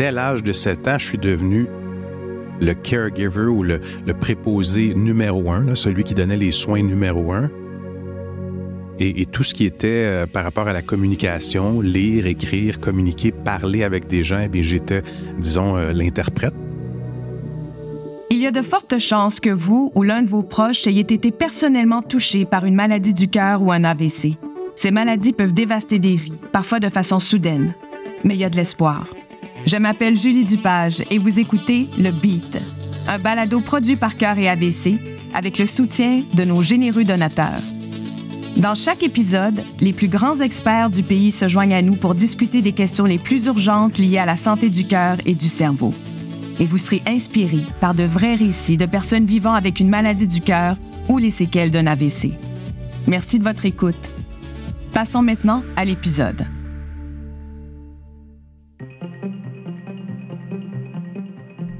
dès l'âge de 7 ans, je suis devenu le caregiver ou le, préposé numéro un, celui qui donnait les soins numéro un. Et, tout ce qui était euh, par rapport à la communication, lire, écrire, communiquer, parler avec des gens, eh j'étais, disons, euh, l'interprète. Il y a de fortes chances que vous ou l'un de vos proches ayez été personnellement touché par une maladie du cœur ou un AVC. Ces maladies peuvent dévaster des vies, parfois de façon soudaine. Mais il y a de l'espoir. Je m'appelle Julie Dupage et vous écoutez Le Beat, un balado produit par Cœur et AVC avec le soutien de nos généreux donateurs. Dans chaque épisode, les plus grands experts du pays se joignent à nous pour discuter des questions les plus urgentes liées à la santé du cœur et du cerveau. Et vous serez inspiré par de vrais récits de personnes vivant avec une maladie du cœur ou les séquelles d'un AVC. Merci de votre écoute. Passons maintenant à l'épisode.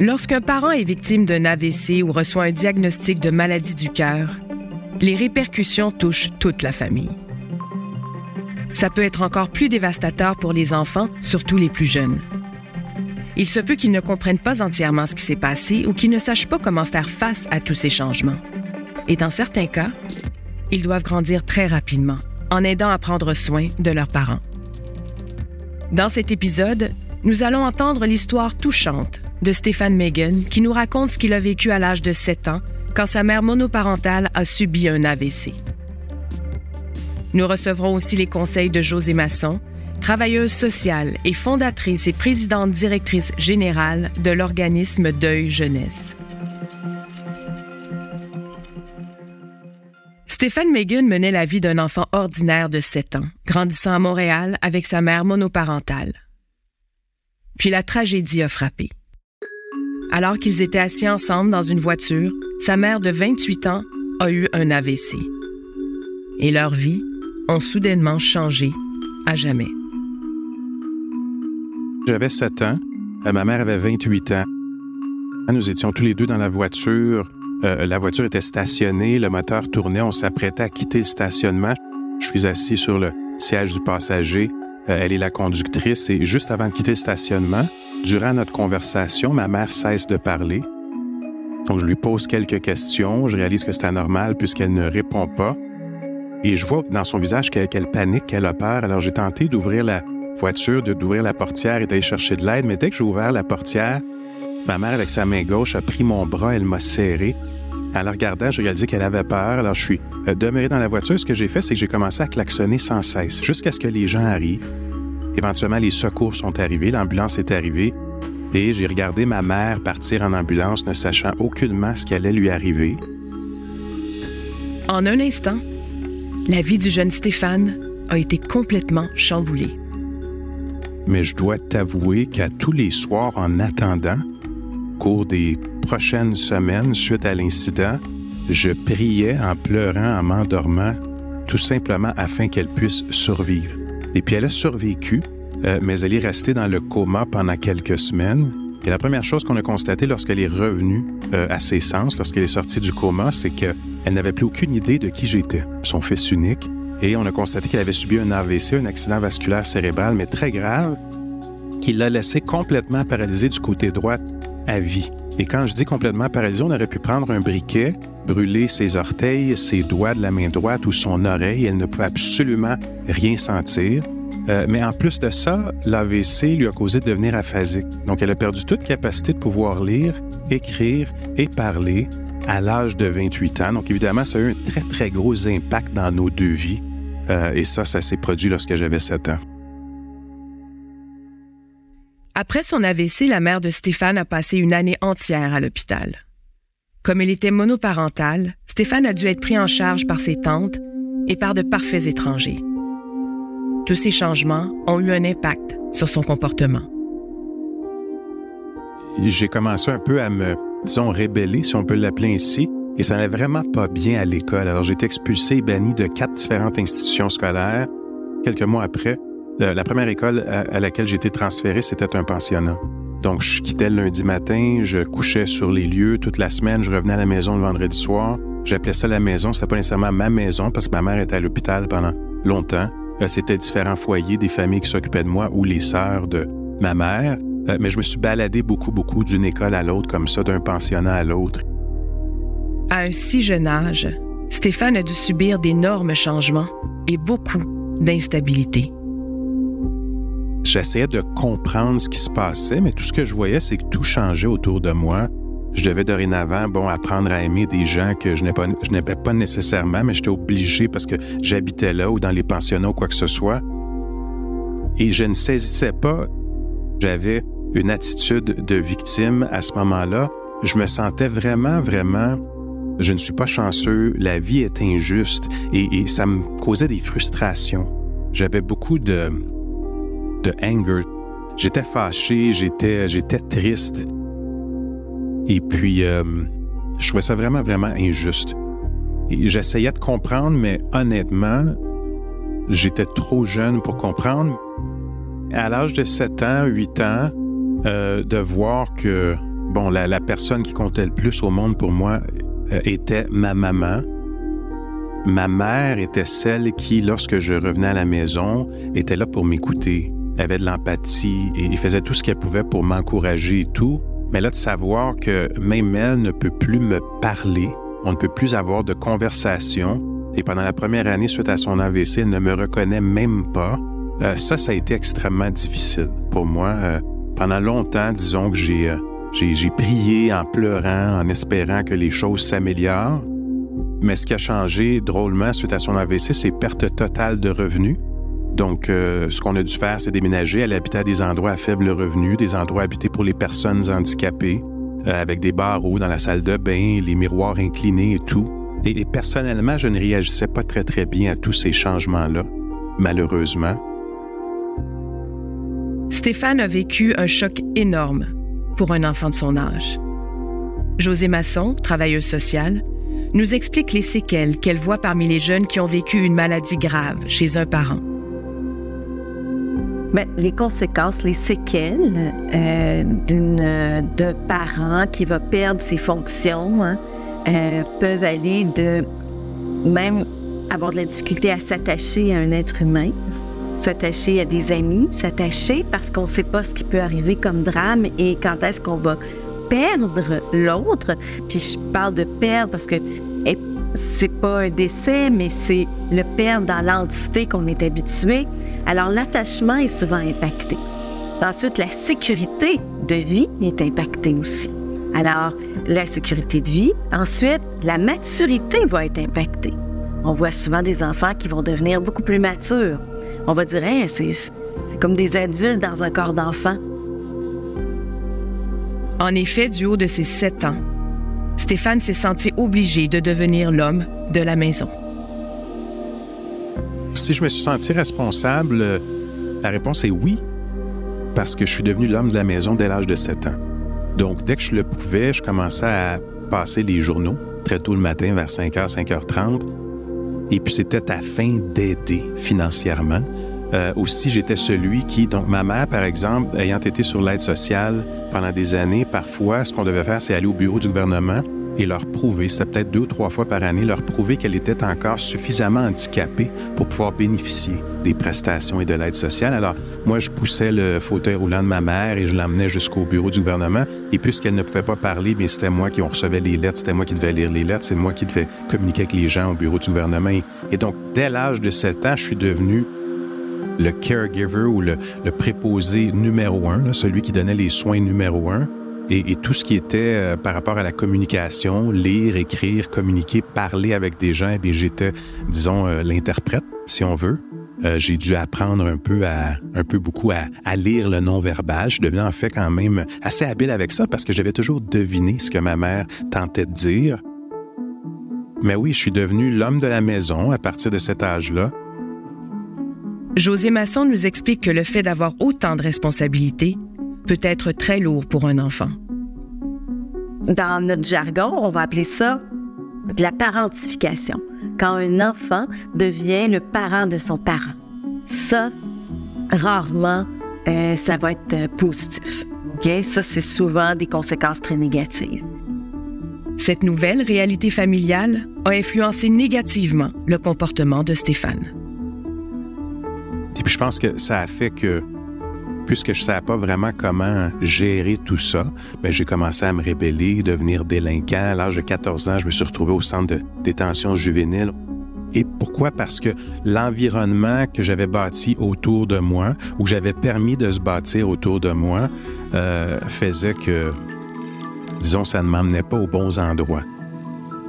Lorsqu'un parent est victime d'un AVC ou reçoit un diagnostic de maladie du cœur, les répercussions touchent toute la famille. Ça peut être encore plus dévastateur pour les enfants, surtout les plus jeunes. Il se peut qu'ils ne comprennent pas entièrement ce qui s'est passé ou qu'ils ne sachent pas comment faire face à tous ces changements. Et dans certains cas, ils doivent grandir très rapidement en aidant à prendre soin de leurs parents. Dans cet épisode, nous allons entendre l'histoire touchante de Stéphane Megan qui nous raconte ce qu'il a vécu à l'âge de 7 ans quand sa mère monoparentale a subi un AVC. Nous recevrons aussi les conseils de José Masson, travailleuse sociale et fondatrice et présidente directrice générale de l'organisme Deuil Jeunesse. Stéphane Megan menait la vie d'un enfant ordinaire de 7 ans, grandissant à Montréal avec sa mère monoparentale. Puis la tragédie a frappé. Alors qu'ils étaient assis ensemble dans une voiture, sa mère de 28 ans a eu un AVC. Et leur vie ont soudainement changé à jamais. J'avais 7 ans, euh, ma mère avait 28 ans. Nous étions tous les deux dans la voiture. Euh, la voiture était stationnée, le moteur tournait, on s'apprêtait à quitter le stationnement. Je suis assis sur le siège du passager. Euh, elle est la conductrice et juste avant de quitter le stationnement, Durant notre conversation, ma mère cesse de parler. Donc, je lui pose quelques questions. Je réalise que c'est anormal puisqu'elle ne répond pas. Et je vois dans son visage qu'elle panique, qu'elle a peur. Alors, j'ai tenté d'ouvrir la voiture, d'ouvrir la portière et d'aller chercher de l'aide. Mais dès que j'ai ouvert la portière, ma mère, avec sa main gauche, a pris mon bras, elle m'a serré. En la regardant, j'ai réalisé qu'elle avait peur. Alors, je suis euh, demeuré dans la voiture. Ce que j'ai fait, c'est que j'ai commencé à klaxonner sans cesse, jusqu'à ce que les gens arrivent. Éventuellement, les secours sont arrivés, l'ambulance est arrivée, et j'ai regardé ma mère partir en ambulance ne sachant aucunement ce qui allait lui arriver. En un instant, la vie du jeune Stéphane a été complètement chamboulée. Mais je dois t'avouer qu'à tous les soirs, en attendant, au cours des prochaines semaines suite à l'incident, je priais en pleurant, en m'endormant, tout simplement afin qu'elle puisse survivre. Et puis elle a survécu, euh, mais elle est restée dans le coma pendant quelques semaines. Et la première chose qu'on a constatée lorsqu'elle est revenue euh, à ses sens, lorsqu'elle est sortie du coma, c'est qu'elle n'avait plus aucune idée de qui j'étais, son fils unique. Et on a constaté qu'elle avait subi un AVC, un accident vasculaire cérébral, mais très grave, qui l'a laissé complètement paralysée du côté droit à vie. Et quand je dis complètement paralysée, on aurait pu prendre un briquet, brûler ses orteils, ses doigts de la main droite ou son oreille. Elle ne pouvait absolument rien sentir. Euh, mais en plus de ça, l'AVC lui a causé de devenir aphasique. Donc, elle a perdu toute capacité de pouvoir lire, écrire et parler à l'âge de 28 ans. Donc, évidemment, ça a eu un très, très gros impact dans nos deux vies. Euh, et ça, ça s'est produit lorsque j'avais 7 ans. Après son AVC, la mère de Stéphane a passé une année entière à l'hôpital. Comme elle était monoparentale, Stéphane a dû être pris en charge par ses tantes et par de parfaits étrangers. Tous ces changements ont eu un impact sur son comportement. J'ai commencé un peu à me, disons, rébeller, si on peut l'appeler ainsi, et ça n'allait vraiment pas bien à l'école. Alors j'ai été expulsé et banni de quatre différentes institutions scolaires. Quelques mois après, la première école à, laquelle j'ai été transféré, c'était un pensionnat. Donc, je quittais le lundi matin, je couchais sur les lieux toute la semaine, je revenais à la maison le vendredi soir. J'appelais ça la maison, c'était pas nécessairement ma maison parce que ma mère était à l'hôpital pendant longtemps. C'était différents foyers, des familles qui s'occupaient de moi ou les sœurs de ma mère. Euh, mais je me suis baladé beaucoup, beaucoup d'une école à l'autre, comme ça, d'un pensionnat à l'autre. À un si jeune âge, Stéphane a dû subir d'énormes changements et beaucoup d'instabilité. J'essayais de comprendre ce qui se passait, mais tout ce que je voyais, c'est que tout changeait autour de moi. Je devais dorénavant, bon, apprendre à aimer des gens que je n'aimais pas, nécessairement, mais j'étais obligé parce que j'habitais là ou dans les pensionnats ou quoi que ce soit. Et je ne saisissais pas. J'avais une attitude de victime à ce moment-là. Je me sentais vraiment, vraiment, je ne suis pas chanceux, la vie est injuste et, ça me causait des frustrations. J'avais beaucoup de, de anger. J'étais fâché, j'étais, j'étais triste. Et puis, euh, je trouvais ça vraiment, vraiment injuste. j'essayais de comprendre, mais honnêtement, j'étais trop jeune pour comprendre. À l'âge de 7 ans, 8 ans, euh, de voir que, bon, la, personne qui comptait le plus au monde pour moi euh, était ma maman. Ma mère était celle qui, lorsque je revenais à la maison, était là pour m'écouter, avait de l'empathie et faisait tout ce qu'elle pouvait pour m'encourager et tout. Mais là, de savoir que même elle ne peut plus me parler, on ne peut plus avoir de conversation, et pendant la première année suite à son AVC, elle ne me reconnaît même pas, euh, ça, ça a été extrêmement difficile pour moi. Euh, pendant longtemps, disons que euh, j'ai, j'ai, prié en pleurant, en espérant que les choses s'améliorent. Mais ce qui a changé drôlement suite à son AVC, c'est perte totale de revenus. Donc, euh, ce qu'on a dû faire, c'est déménager. Elle habitait à des endroits à faible revenu, des endroits habités pour les personnes handicapées, euh, avec des barreaux dans la salle de bain, les miroirs inclinés et tout. Et, personnellement, je ne réagissais pas très, très bien à tous ces changements-là, malheureusement. Stéphane a vécu un choc énorme pour un enfant de son âge. José Masson, travailleuse sociale, nous explique les séquelles qu'elle voit parmi les jeunes qui ont vécu une maladie grave chez un parent. Bien, les conséquences, les séquelles euh, d'une d'un parent qui va perdre ses fonctions hein, euh, peuvent aller de même avoir de la difficulté à s'attacher à un être humain, s'attacher à des amis, s'attacher parce qu'on ne sait pas ce qui peut arriver comme drame et quand est-ce qu'on va perdre l'autre. Puis je parle de perdre parce que c'est pas un décès, mais c'est le perdre dans l'entité qu'on est habitué. Alors l'attachement est souvent impacté. Ensuite, la sécurité de vie est impactée aussi. Alors, la sécurité de vie. Ensuite, la maturité va être impactée. On voit souvent des enfants qui vont devenir beaucoup plus matures. On va dire, hein, c'est comme des adultes dans un corps d'enfant. En effet, du haut de ses sept ans, Stéphane s'est senti obligé de devenir l'homme de la maison. Si je me suis senti responsable, la réponse est oui, parce que je suis devenu l'homme de la maison dès l'âge de 7 ans. Donc, dès que je le pouvais, je commençais à passer les journaux très tôt le matin, vers 5h, 5h30. Et puis, c'était à fin d'aider financièrement. Euh, aussi, j'étais celui qui, donc ma mère, par exemple, ayant été sur l'aide sociale pendant des années, parfois, ce qu'on devait faire, c'est aller au bureau du gouvernement et leur prouver, c'était peut-être deux ou trois fois par année, leur prouver qu'elle était encore suffisamment handicapée pour pouvoir bénéficier des prestations et de l'aide sociale. Alors, moi, je poussais le fauteuil roulant de ma mère et je l'emmenais jusqu'au bureau du gouvernement. Et puisqu'elle ne pouvait pas parler, mais c'était moi qui recevait les lettres, c'était moi qui devais lire les lettres, c'est moi qui devais communiquer avec les gens au bureau du gouvernement. Et donc, dès l'âge de 7 ans, je suis devenu le caregiver ou le, préposé numéro un, celui qui donnait les soins numéro un. Et, tout ce qui était euh, par rapport à la communication, lire, écrire, communiquer, parler avec des gens, eh j'étais, disons, euh, l'interprète, si on veut. Euh, j'ai dû apprendre un peu à, un peu beaucoup à, à lire le non-verbal. Je devenu en fait quand même assez habile avec ça parce que j'avais toujours deviné ce que ma mère tentait de dire. Mais oui, je suis devenu l'homme de la maison à partir de cet âge-là. José Masson nous explique que le fait d'avoir autant de responsabilités peut être très lourd pour un enfant. Dans notre jargon, on va appeler ça de la parentification, quand un enfant devient le parent de son parent. Ça, rarement, euh, ça va être euh, positif. Ça, c'est souvent des conséquences très négatives. Cette nouvelle réalité familiale a influencé négativement le comportement de Stéphane. Puis je pense que ça a fait que puisque je ne savais pas vraiment comment gérer tout ça, ben, j'ai commencé à me rébeller, devenir délinquant. À l'âge de 14 ans, je me suis retrouvé au centre de détention juvénile. Et pourquoi? Parce que l'environnement que j'avais bâti autour de moi, ou j'avais permis de se bâtir autour de moi, euh, faisait que, disons, ça ne m'emmenait pas aux bons endroits.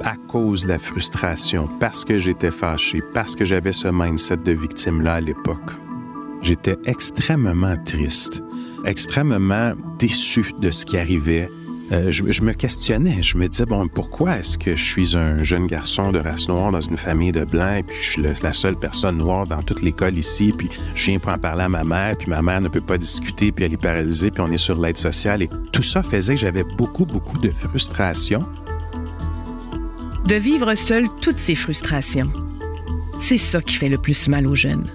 À cause de la frustration, parce que j'étais fâché, parce que j'avais ce mindset de victime-là à l'époque. J'étais extrêmement triste, extrêmement déçu de ce qui arrivait, euh, je, me questionnais. Je me disais, bon, pourquoi est-ce que je suis un jeune garçon de race noire dans une famille de blancs, et puis je suis la seule personne noire dans toute l'école ici, puis je viens pour en parler à ma mère, puis ma mère ne peut pas discuter, puis elle est paralysée, puis on est sur l'aide sociale. Et tout ça faisait que j'avais beaucoup, beaucoup de frustration. De vivre seul toutes ces frustrations. C'est ça qui fait le plus mal aux jeunes.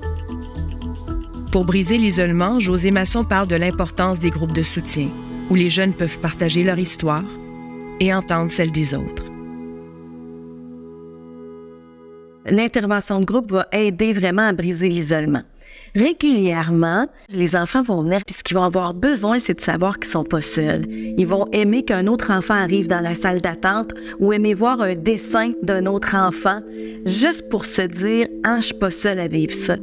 Pour briser l'isolement, José Masson parle de l'importance des groupes de soutien où les jeunes peuvent partager leur histoire et entendre celle des autres. L'intervention de groupe va aider vraiment à briser l'isolement. Régulièrement, les enfants vont venir, puis ce qu'ils vont avoir besoin, c'est de savoir qu'ils sont pas seuls. Ils vont aimer qu'un autre enfant arrive dans la salle d'attente ou aimer voir un dessin d'un autre enfant, juste pour se dire, ah, je suis pas seul à vivre ça.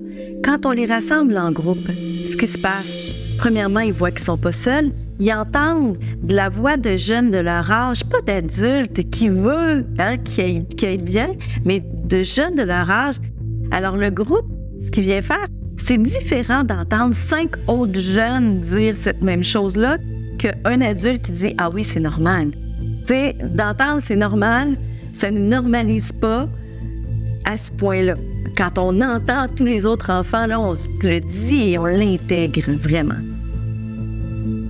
Quand on les rassemble en groupe, ce qui se passe, premièrement, ils voient qu'ils sont pas seuls, ils entendent de la voix de jeunes de leur âge, pas d'adultes qui veulent hein, qui, aillent, bien, mais de jeunes de leur âge. Alors le groupe, ce qu'il vient faire, c'est différent d'entendre cinq autres jeunes dire cette même chose-là qu'un adulte qui dit Ah oui, c'est normal. Tu sais, d'entendre c'est normal, ça ne normalise pas à ce point-là. Quand on entend tous les autres enfants, là, on le dit et on l'intègre vraiment.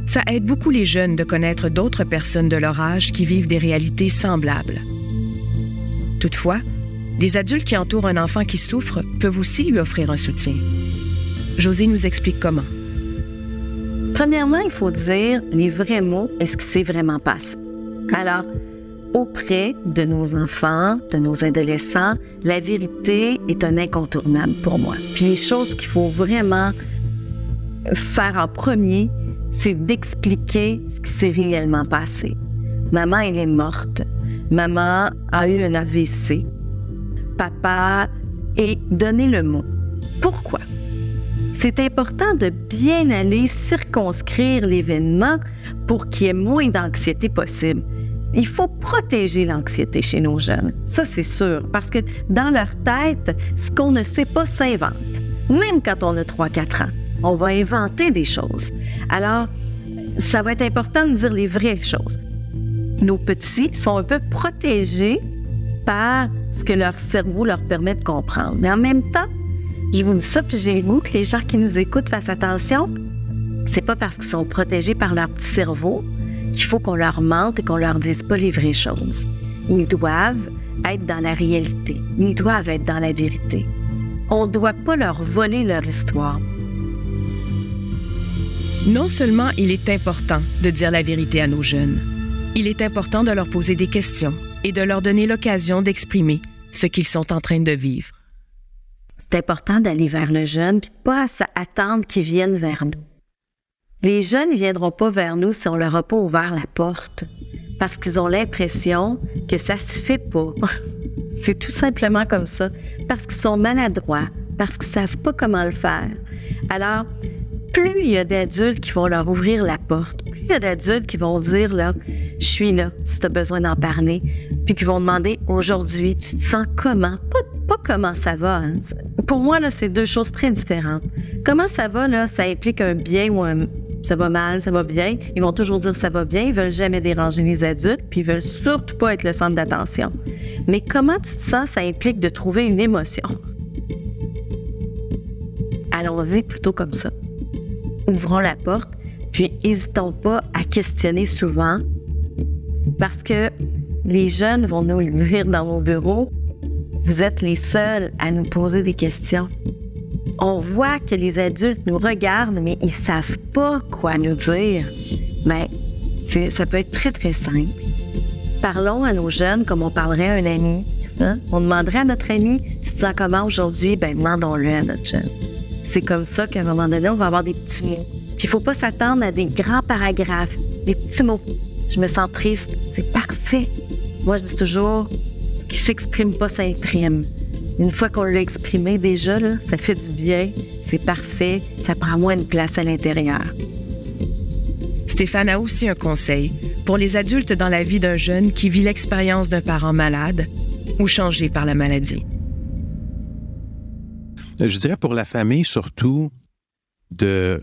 Ça aide beaucoup les jeunes de connaître d'autres personnes de leur âge qui vivent des réalités semblables. Toutefois, les adultes qui entourent un enfant qui souffre peuvent aussi lui offrir un soutien. José nous explique comment. Premièrement, il faut dire les vrais mots et ce qui s'est vraiment passé. Alors, auprès de nos enfants, de nos adolescents, la vérité est un incontournable pour moi. Puis les choses qu'il faut vraiment faire en premier, c'est d'expliquer ce qui s'est réellement passé. Maman, elle est morte. Maman a eu un AVC. Papa, et donner le mot. Pourquoi? C'est important de bien aller circonscrire l'événement pour qu'il y ait moins d'anxiété possible. Il faut protéger l'anxiété chez nos jeunes. Ça, c'est sûr, parce que dans leur tête, ce qu'on ne sait pas s'invente, même quand on a 3-4 ans on va inventer des choses. Alors, ça va être important de dire les vraies choses. Nos petits sont un peu protégés par ce que leur cerveau leur permet de comprendre. Mais en même temps, je vous dis ça, puis j'ai le goût que les gens qui nous écoutent fassent attention. C'est pas parce qu'ils sont protégés par leur petit cerveau qu'il faut qu'on leur mente et qu'on leur dise pas les vraies choses. Ils doivent être dans la réalité. Ils doivent être dans la vérité. On ne doit pas leur voler leur histoire. Non seulement il est important de dire la vérité à nos jeunes, il est important de leur poser des questions et de leur donner l'occasion d'exprimer ce qu'ils sont en train de vivre. C'est important d'aller vers le jeune puis de pas attendre qu'ils viennent vers nous. Les jeunes ne viendront pas vers nous si on leur a pas ouvert la porte parce qu'ils ont l'impression que ça se fait pas. C'est tout simplement comme ça parce qu'ils sont maladroits, parce qu'ils savent pas comment le faire. Alors, plus il y a d'adultes qui vont leur ouvrir la porte, plus il y a d'adultes qui vont dire là, je suis là si tu as besoin d'en parler, puis qui vont demander aujourd'hui, tu te sens comment? Comment ça va. Hein. Pour moi là, c'est deux choses très différentes. Comment ça va là, ça implique un bien ou un ça va mal, ça va bien. Ils vont toujours dire ça va bien. Ils veulent jamais déranger les adultes, puis ils veulent surtout pas être le centre d'attention. Mais comment tu te sens, ça implique de trouver une émotion? Allons-y plutôt comme ça ouvrons la porte, puis n'hésitons pas à questionner souvent parce que les jeunes vont nous le dire dans nos bureaux, vous êtes les seuls à nous poser des questions. On voit que les adultes nous regardent, mais ils savent pas quoi nous dire. Mais ben, ça peut être très, très simple. Parlons à nos jeunes comme on parlerait à un ami. Hein? On demanderait à notre ami, tu te sens comment aujourd'hui? Ben, demandons-le à notre jeune. C'est comme ça qu'à un moment donné, on va avoir des petits mots. Puis il faut pas s'attendre à des grands paragraphes, des petits mots. Je me sens triste, c'est parfait. Moi, je dis toujours, ce qui s'exprime pas s'imprime. Une fois qu'on l'a exprimé déjà, là, ça fait du bien, c'est parfait, ça prend moins de place à l'intérieur. Stéphane a aussi un conseil pour les adultes dans la vie d'un jeune qui vit l'expérience d'un parent malade ou changé par la maladie. Je dirais pour la famille surtout de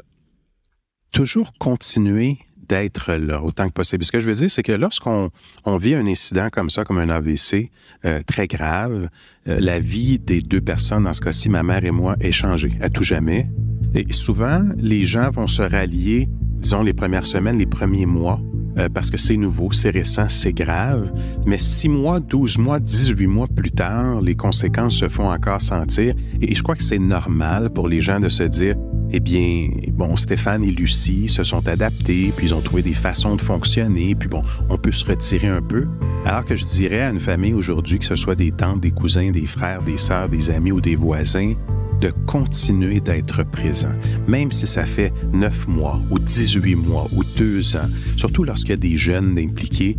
toujours continuer d'être là autant que possible. Ce que je veux dire, c'est que lorsqu'on vit un incident comme ça, comme un AVC euh, très grave, euh, la vie des deux personnes, dans ce cas-ci, ma mère et moi, est changée à tout jamais. Et souvent, les gens vont se rallier, disons, les premières semaines, les premiers mois, euh, parce que c'est nouveau, c'est récent, c'est grave. Mais six mois, douze mois, dix-huit mois plus tard, les conséquences se font encore sentir. Et je crois que c'est normal pour les gens de se dire, eh bien, bon, Stéphane et Lucie se sont adaptés, puis ils ont trouvé des façons de fonctionner, puis bon, on peut se retirer un peu. Alors que je dirais à une famille aujourd'hui, que ce soit des tantes, des cousins, des frères, des sœurs, des amis ou des voisins, de continuer d'être présent, même si ça fait neuf mois ou 18 mois ou deux ans, surtout lorsqu'il y a des jeunes impliqués.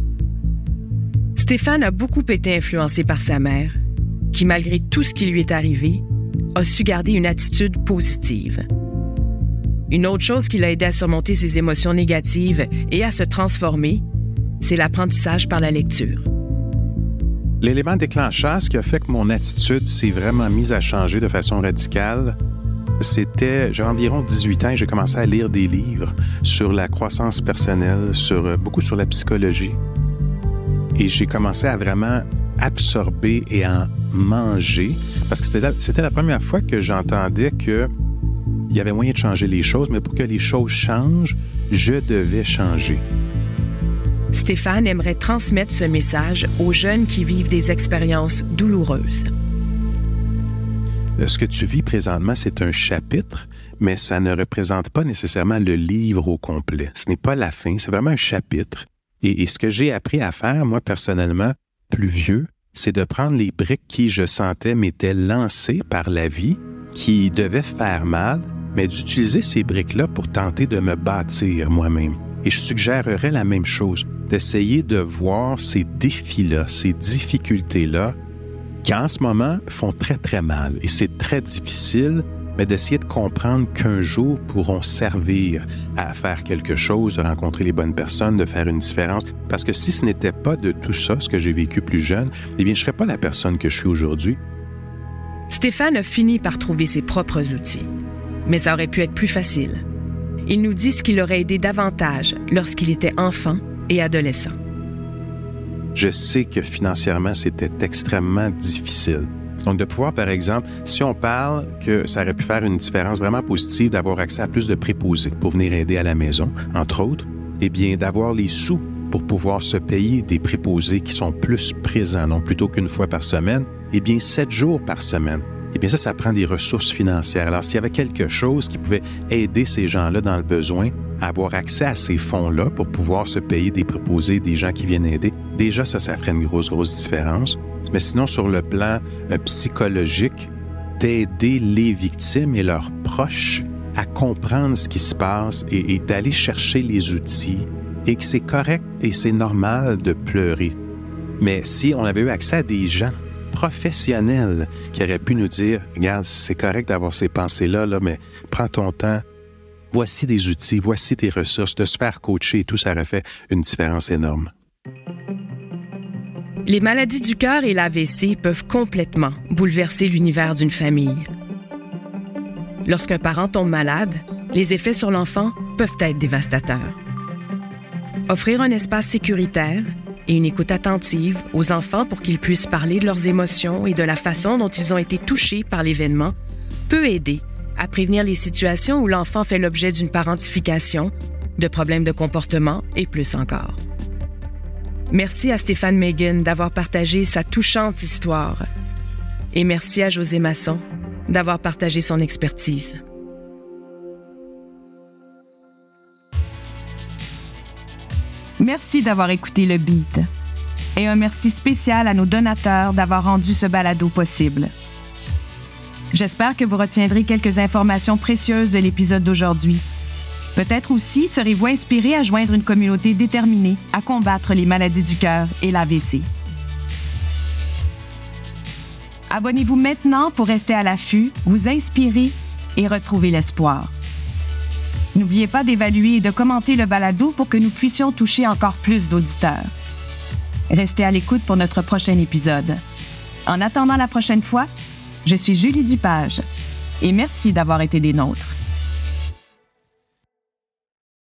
Stéphane a beaucoup été influencé par sa mère, qui, malgré tout ce qui lui est arrivé, a su garder une attitude positive. Une autre chose qui l'a aidé à surmonter ses émotions négatives et à se transformer, c'est l'apprentissage par la lecture. L'élément déclencheur, ce qui a fait que mon attitude s'est vraiment mise à changer de façon radicale, c'était, j'ai environ 18 ans et j'ai commencé à lire des livres sur la croissance personnelle, sur, euh, beaucoup sur la psychologie. Et j'ai commencé à vraiment absorber et en manger, parce que c'était la première fois que j'entendais que il y avait moyen de changer les choses, mais pour que les choses changent, je devais changer. Stéphane aimerait transmettre ce message aux jeunes qui vivent des expériences douloureuses. Ce que tu vis présentement, c'est un chapitre, mais ça ne représente pas nécessairement le livre au complet. Ce n'est pas la fin, c'est vraiment un chapitre. Et, ce que j'ai appris à faire, moi personnellement, plus vieux, c'est de prendre les briques qui, je sentais, m'étaient lancées par la vie, qui devaient faire mal, mais d'utiliser ces briques-là pour tenter de me bâtir moi-même. Et je suggérerais la même chose, d'essayer de voir ces défis-là, ces difficultés-là, qui en ce moment font très très mal. Et c'est très difficile, mais d'essayer de comprendre qu'un jour pourront servir à faire quelque chose, de rencontrer les bonnes personnes, de faire une différence. Parce que si ce n'était pas de tout ça, ce que j'ai vécu plus jeune, eh bien, je ne serais pas la personne que je suis aujourd'hui. Stéphane a fini par trouver ses propres outils mais ça aurait pu être plus facile. Il nous dit ce qui l'aurait aidé davantage lorsqu'il était enfant Je sais que financièrement, c'était extrêmement difficile. Donc, de pouvoir, par exemple, si on parle que ça aurait pu faire une différence vraiment positive d'avoir accès à plus de préposés pour venir aider à la maison, entre autres, eh bien, d'avoir les sous pour pouvoir se payer des préposés qui sont plus présents, non plutôt qu'une fois par semaine, eh bien, sept jours par semaine eh bien ça, ça prend des ressources financières. Alors, s'il y avait quelque chose qui pouvait aider ces gens-là dans le besoin avoir accès à ces fonds-là pour pouvoir se payer des proposés, des gens qui viennent aider, déjà, ça, ça ferait une grosse, grosse différence. Mais sinon, sur le plan euh, psychologique, d'aider les victimes et leurs proches à comprendre ce qui se passe et, et d'aller chercher les outils et que c'est correct et c'est normal de pleurer. Mais si on avait eu accès à des gens professionnel qui aurait pu nous dire, regarde, c'est correct d'avoir ces pensées-là, là, mais prends ton temps, voici des outils, voici tes ressources, de faire coacher tout, ça aurait fait une différence énorme. Les maladies du cœur et l'AVC peuvent complètement bouleverser l'univers d'une famille. Lorsqu'un parent tombe malade, les effets sur l'enfant peuvent être dévastateurs. Offrir un espace sécuritaire et une écoute attentive aux enfants pour qu'ils puissent parler de leurs émotions et de la façon dont ils ont été touchés par l'événement peut aider à prévenir les situations où l'enfant fait l'objet d'une parentification, de problèmes de comportement et plus encore. Merci à Stéphane Megan d'avoir partagé sa touchante histoire et merci à José Masson d'avoir partagé son expertise. Merci d'avoir écouté le beat. Et un merci spécial à nos donateurs d'avoir rendu ce balado possible. J'espère que vous retiendrez quelques informations précieuses de l'épisode d'aujourd'hui. Peut-être aussi serez-vous inspiré à joindre une communauté déterminée à combattre les maladies du cœur et l'AVC. Abonnez-vous maintenant pour rester à l'affût, vous inspirer et retrouver l'espoir. N'oubliez pas d'évaluer et de commenter le balado pour que nous puissions toucher encore plus d'auditeurs. Restez à l'écoute pour notre prochain épisode. En attendant la prochaine fois, je suis Julie Dupage et merci d'avoir été des nôtres.